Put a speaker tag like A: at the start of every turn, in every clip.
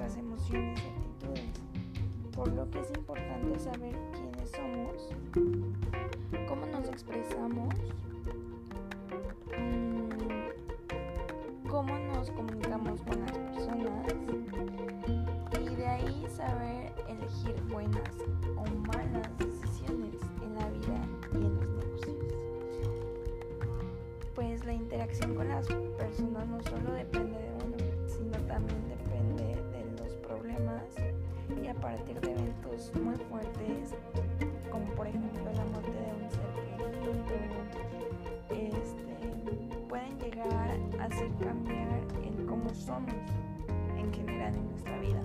A: nuestras emociones y actitudes, por lo que es importante saber quiénes somos, cómo nos expresamos, mm, cómo nos comunicamos con las personas y de ahí saber elegir buenas o malas decisiones en la vida y en los negocios. Pues la interacción con las personas no solo depende somos en general en nuestra vida.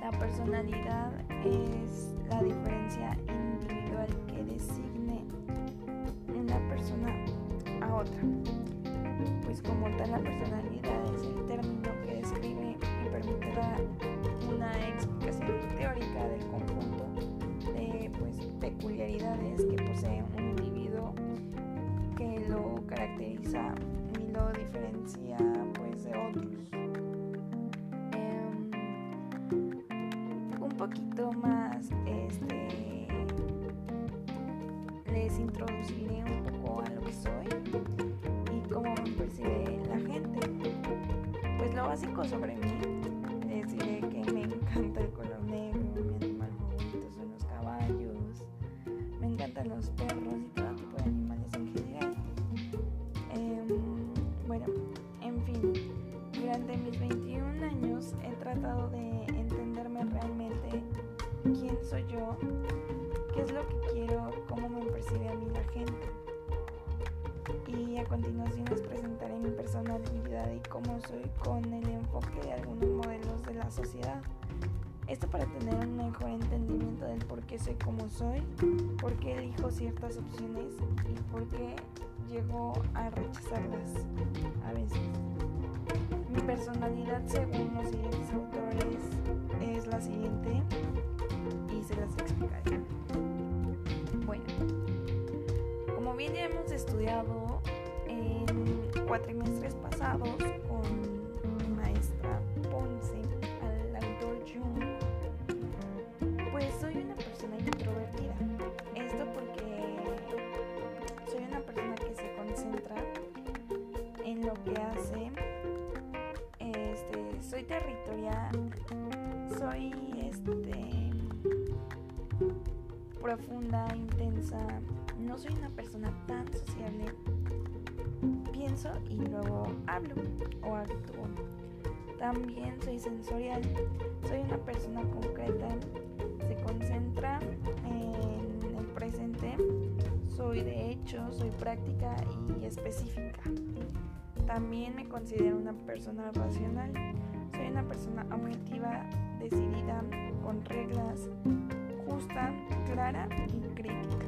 A: La personalidad es la diferencia individual que designe una persona a otra. Pues como tal la personalidad es el término que describe y permite dar una explicación teórica del conjunto de pues, peculiaridades que posee un individuo que lo caracteriza y lo diferencia de otros. poquito más, este, les introduciré un poco a lo que soy y cómo me percibe la gente. Pues lo básico sobre mí, les diré que me encanta el mi personalidad y cómo soy con el enfoque de algunos modelos de la sociedad. Esto para tener un mejor entendimiento del por qué soy como soy, por qué elijo ciertas opciones y por qué llego a rechazarlas a veces. Mi personalidad según los siguientes autores es la siguiente y se las explicaré. Bueno, como bien ya hemos estudiado cuatrimestres pasados con mi maestra Ponce al autor Jung, pues soy una persona introvertida. Esto porque soy una persona que se concentra en lo que hace. Este, soy territorial, soy este profunda, intensa. No soy una persona tan. Y luego hablo o actúo. También soy sensorial. Soy una persona concreta. Se concentra en el presente. Soy de hecho, soy práctica y específica. También me considero una persona racional. Soy una persona objetiva, decidida, con reglas, justa, clara y crítica.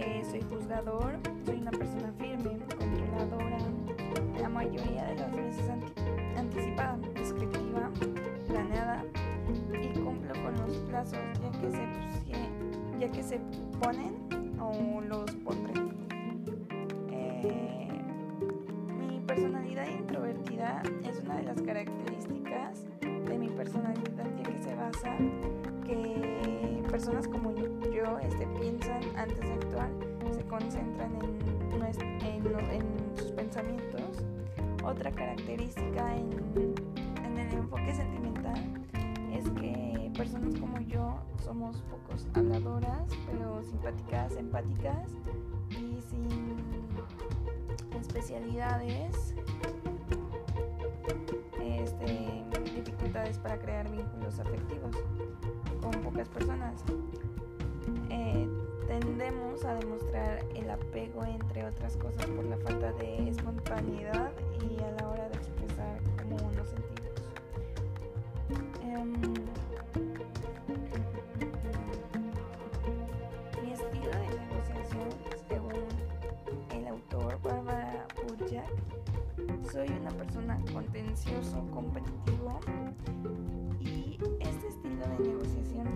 A: Eh, soy juzgador, soy una persona firme, controladora, la mayoría de las veces anti anticipada, descriptiva, planeada y cumplo con los plazos ya que se, ya que se ponen o los pondré. Eh, mi personalidad introvertida es una de las características de mi personalidad ya que se basa que personas como yo este, piensan antes de actuar, se concentran en, sus pensamientos. Otra característica en, en el enfoque sentimental es que personas como yo somos pocos habladoras, pero simpáticas, empáticas y sin especialidades, este, dificultades para crear vínculos afectivos con pocas personas. Tendemos a demostrar el apego, entre otras cosas, por la falta de espontaneidad y a la hora de expresar cómo nos sentimos. Um, mi estilo de negociación, según el autor Barbara Burjak, soy una persona contencioso, competitivo y este estilo de negociación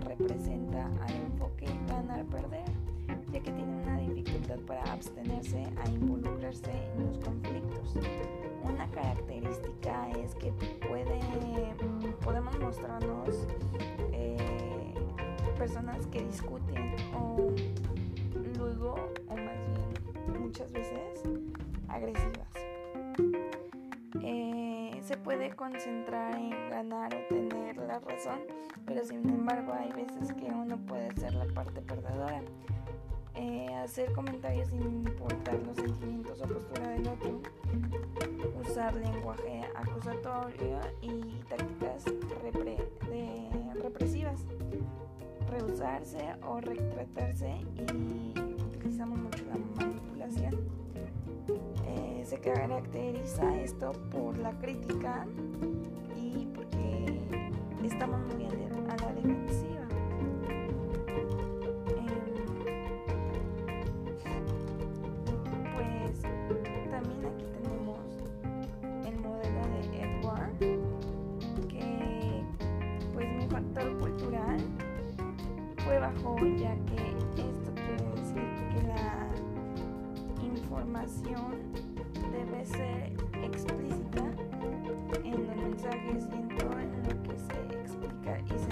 A: para abstenerse a involucrarse en los conflictos. Una característica es que puede, podemos mostrarnos eh, personas que discuten o luego, o más bien muchas veces, agresivas. Eh, se puede concentrar en ganar o tener la razón, pero sin embargo hay veces que uno puede ser la parte perdedora. Eh, hacer comentarios sin importar los sentimientos o postura del otro, usar lenguaje acusatorio y tácticas represivas, rehusarse o retratarse y utilizamos mucho la manipulación. Eh, se caracteriza esto por la crítica y porque estamos muy a ya que esto quiere decir que la información debe ser explícita en los mensajes y en todo en lo que se explica y se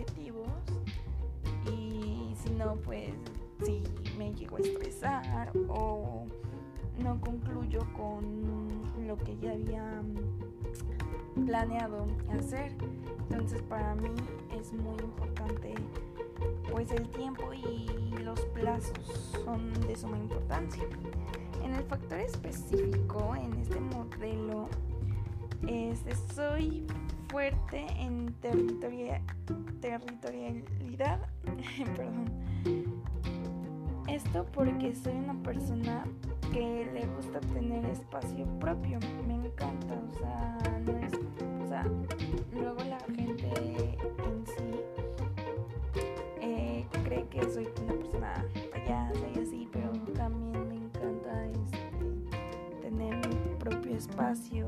A: objetivos y si no, pues si me llego a estresar o no concluyo con lo que ya había planeado hacer. Entonces para mí es muy importante pues el tiempo y los plazos son de suma importancia. En el factor específico, en este modelo, este, soy fuerte en territorialidad. Perdón. Esto porque soy una persona que le gusta tener espacio propio. Me encanta, o sea, no es, o sea, luego la gente en sí cree que soy una persona payasa y así, pero también me encanta este, tener mi propio espacio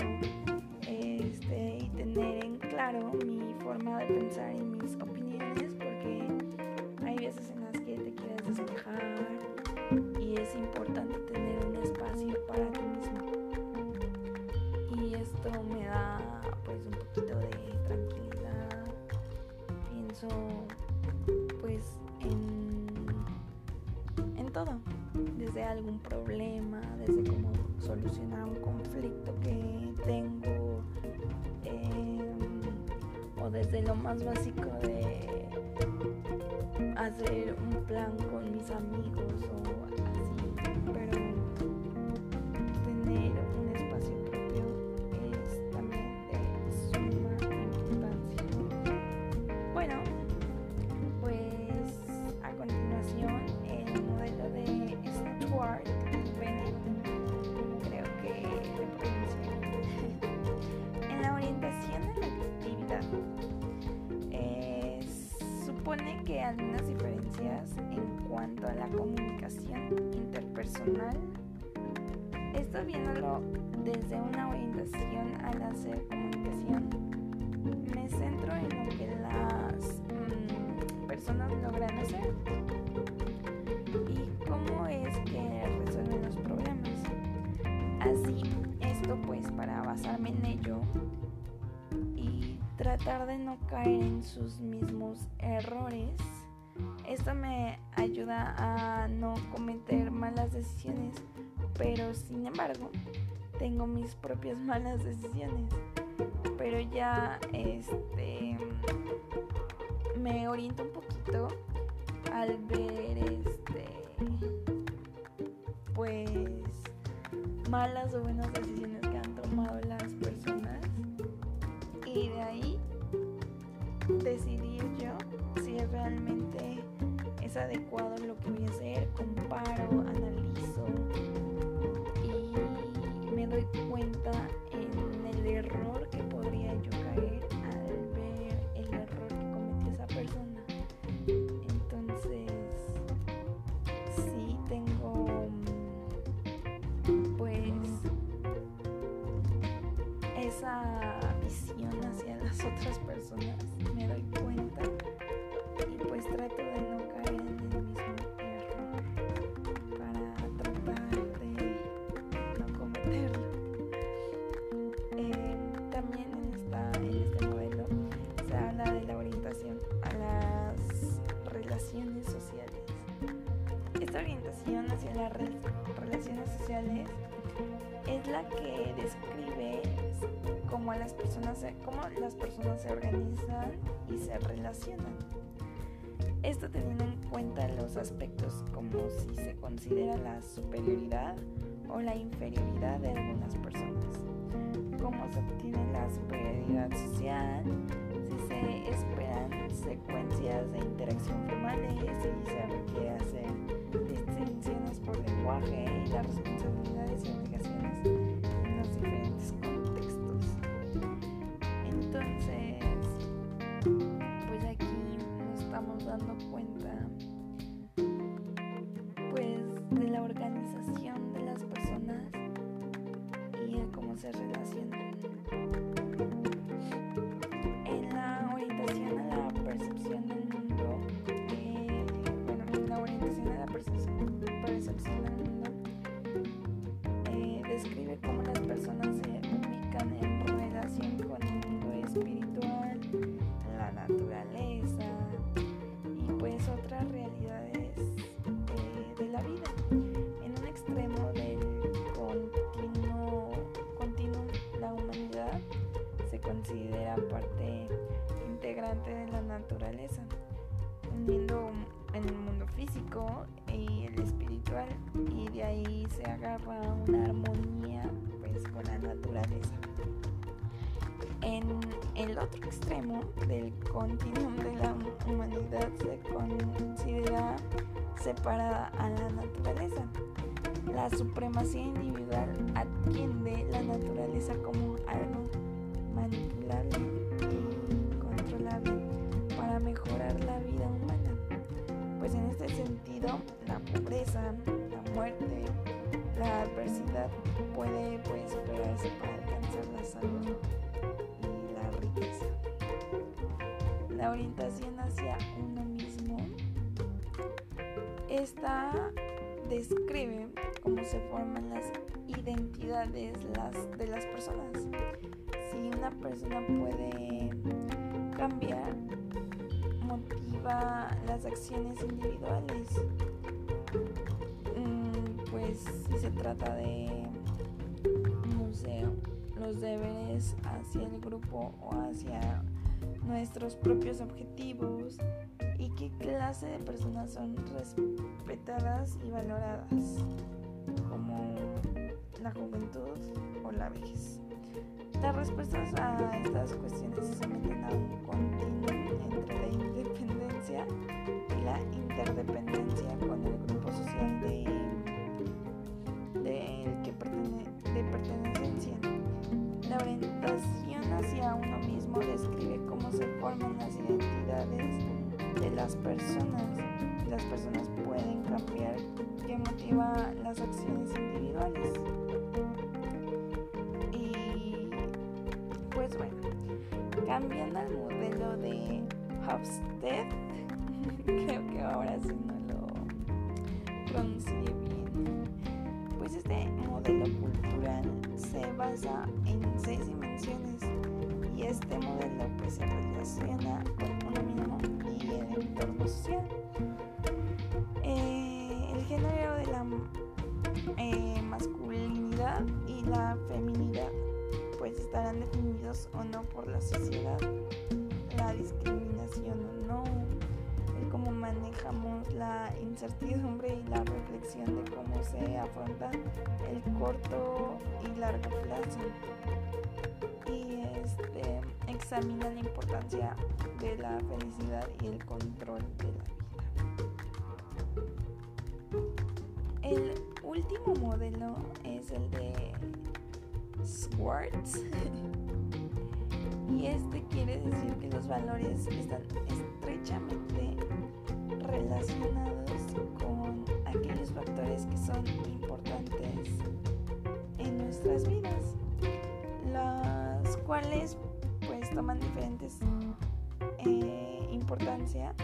A: desde lo más básico de hacer un plan con mis amigos o cuanto a la comunicación interpersonal, esto viéndolo desde una orientación al hacer comunicación, me centro en lo que las mm, personas logran hacer y cómo es que resuelven los problemas. Así, esto pues para basarme en ello y tratar de no caer en sus mismos errores, esto me ayuda a no cometer malas decisiones, pero sin embargo, tengo mis propias malas decisiones. Pero ya este me oriento un poquito al ver este pues malas o buenas decisiones que han tomado las personas y de ahí decidir yo si realmente es adecuado lo que voy a hacer, comparo, analizo las personas cómo las personas se organizan y se relacionan. Esto teniendo en cuenta los aspectos como si se considera la superioridad o la inferioridad de algunas personas, cómo se obtiene la superioridad social, si se esperan secuencias de interacción formales, si se requiere hacer distinciones por lenguaje y las responsabilidades y obligaciones describe cómo las personas se ubican en relación con el mundo espiritual, la naturaleza y pues otras realidades eh, de la vida. En un extremo del continuo, continuum, la humanidad se considera parte integrante de la naturaleza, uniendo el mundo físico y el espiritual y de ahí se agarra una otro extremo del continuum de la humanidad se considera separada a la naturaleza. La supremacía individual atiende la naturaleza como algo manipulable y controlable para mejorar la vida humana. Pues en este sentido, la pobreza, la muerte, la adversidad puede pues superarse para alcanzar la salud orientación hacia uno mismo. Esta describe cómo se forman las identidades las, de las personas. Si una persona puede cambiar, motiva las acciones individuales. Mm, Pues si se trata de museo, los deberes hacia el grupo o hacia nuestros propios objetivos y qué clase de personas son respetadas y valoradas, como la juventud o la vejez. Las respuestas a estas cuestiones se someten a un continuum entre la independencia y la interdependencia con el grupo social de, hacia uno mismo describe cómo se forman las identidades de las personas. Las personas pueden cambiar qué motiva las acciones individuales. Y pues bueno, cambiando al modelo de Hofstede, creo que ahora sí no lo pronuncié bien. Pues este modelo cultural se basa en seis dimensiones este modelo pues se relaciona con uno mismo y el entorno social. Eh, el género de la eh, masculinidad y la feminidad pues estarán definidos o no por la sociedad, la discriminación o no, el cómo manejamos la incertidumbre y la reflexión de cómo se afronta el corto y largo plazo. Este examina la importancia de la felicidad y el control de la vida. El último modelo es el de Swartz, Y este quiere decir que los valores están estrechamente relacionados con pues toman diferentes eh, importancia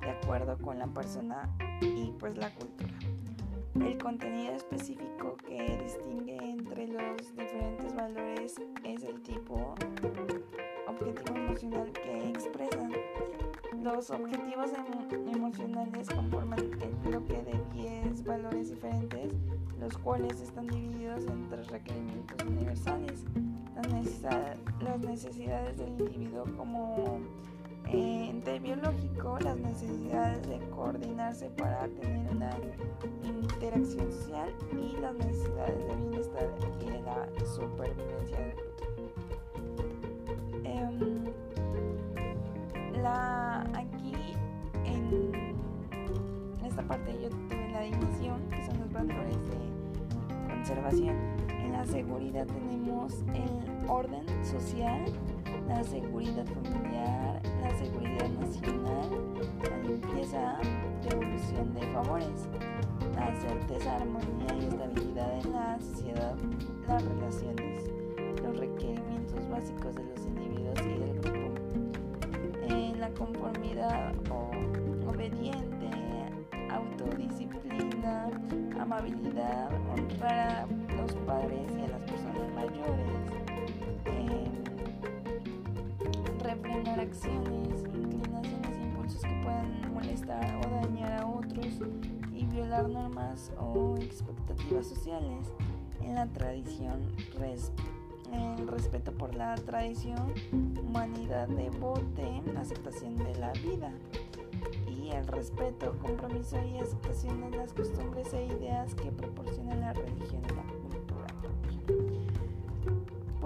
A: de acuerdo con la persona y pues la cultura. El contenido específico que distingue entre los diferentes valores es el tipo objetivo emocional que expresan. Los objetivos em, emocionales conforman el bloque de 10 valores diferentes, los cuales están divididos en tres requerimientos universales. Las, necesidades del individuo como ente biológico, las necesidades de coordinarse para tener una interacción social y las necesidades de bienestar y de la supervivencia del em, la, aquí en esta parte yo tuve la división, que son los valores de En la seguridad tenemos el orden social, la seguridad familiar, la seguridad nacional, la limpieza, devolución de favores, la certeza, armonía y estabilidad en la sociedad, las relaciones, los requerimientos básicos de los individuos y del grupo, en la conformidad o obediente, autodisciplina, amabilidad, honrar a los padres y a las personas mayores. refrenar acciones, inclinaciones e impulsos que puedan molestar o dañar a otros y violar normas o expectativas sociales. En la tradición, respeto por la tradición, humanidad devote, aceptación de la vida el respeto, compromiso y aceptación de las costumbres e ideas que proporciona la religión y la cultura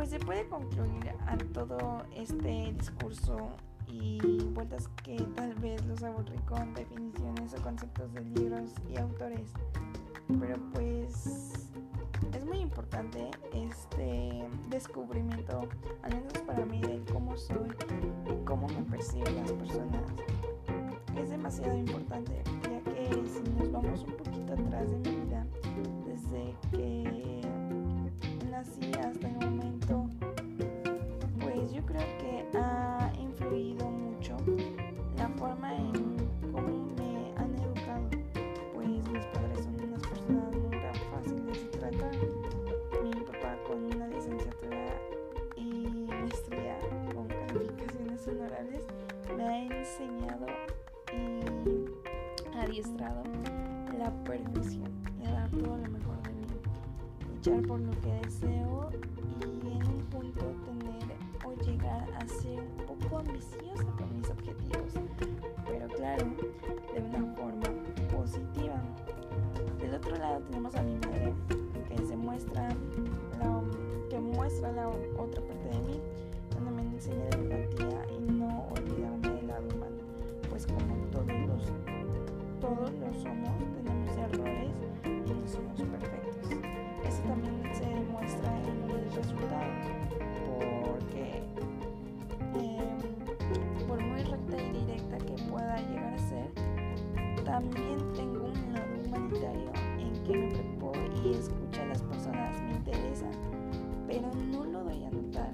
A: pues se puede concluir a todo este discurso y vueltas que tal vez los aburrí con definiciones o conceptos de libros y autores. Pero pues es muy importante este descubrimiento, al menos para mí, de cómo soy y cómo me perciben las personas. Demasiado importante, ya que si nos vamos un poquito atrás de mi vida, desde que nací hasta el momento, todos lo somos, tenemos errores y no somos perfectos. Eso también se demuestra en mis resultados, porque eh, por muy recta y directa que pueda llegar a ser, también tengo un lado humanitario en que me preocupo y escucho a las personas, me interesa, pero no lo doy a notar.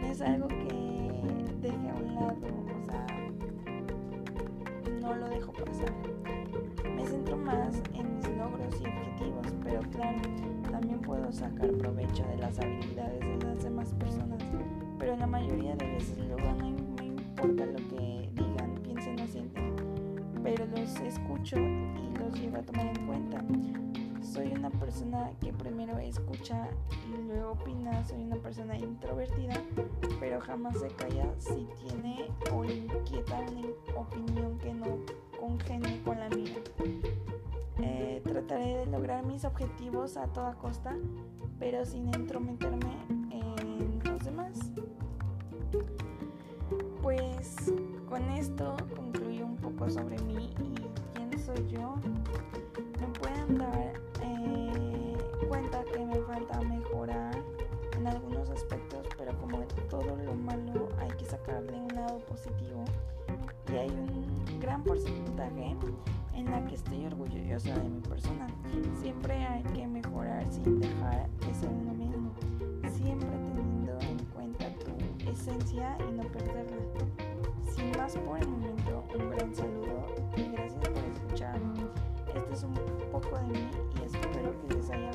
A: No es algo sacar provecho de las habilidades de las demás personas. Pero la mayoría de veces luego no me importa lo que digan, piensen o sienten, pero los escucho y los llevo a tomar en cuenta. Soy una persona que primero escucha y luego opina, soy una persona introvertida, pero jamás se calla si tiene o inquieta una opinión que no congenie con la mía. Eh, trataré de lograr mis objetivos a toda costa, pero sin entrometerme en los demás. Pues con esto concluyo un poco sobre mí y quién soy yo. Me pueden dar eh, cuenta que me falta mejorar en algunos aspectos, pero como todo lo malo hay que sacarle un lado positivo y hay un gran porcentaje en la que estoy orgullosa de mi persona. Siempre hay que mejorar sin dejar de ser uno mismo, siempre teniendo en cuenta tu esencia y no perderla. Sin más por el momento, un gran saludo y gracias por escucharme. Este es un poco de mí y espero que les haya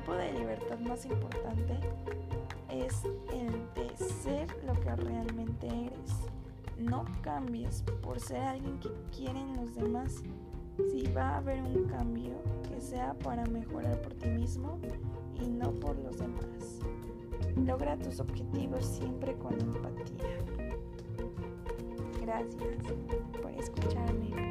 A: tipo de libertad más importante es el de ser lo que realmente eres. No cambies por ser alguien que quieren los demás. Si va a haber un cambio, que sea para mejorar por ti mismo y no por los demás. Logra tus objetivos siempre con empatía. Gracias por escucharme.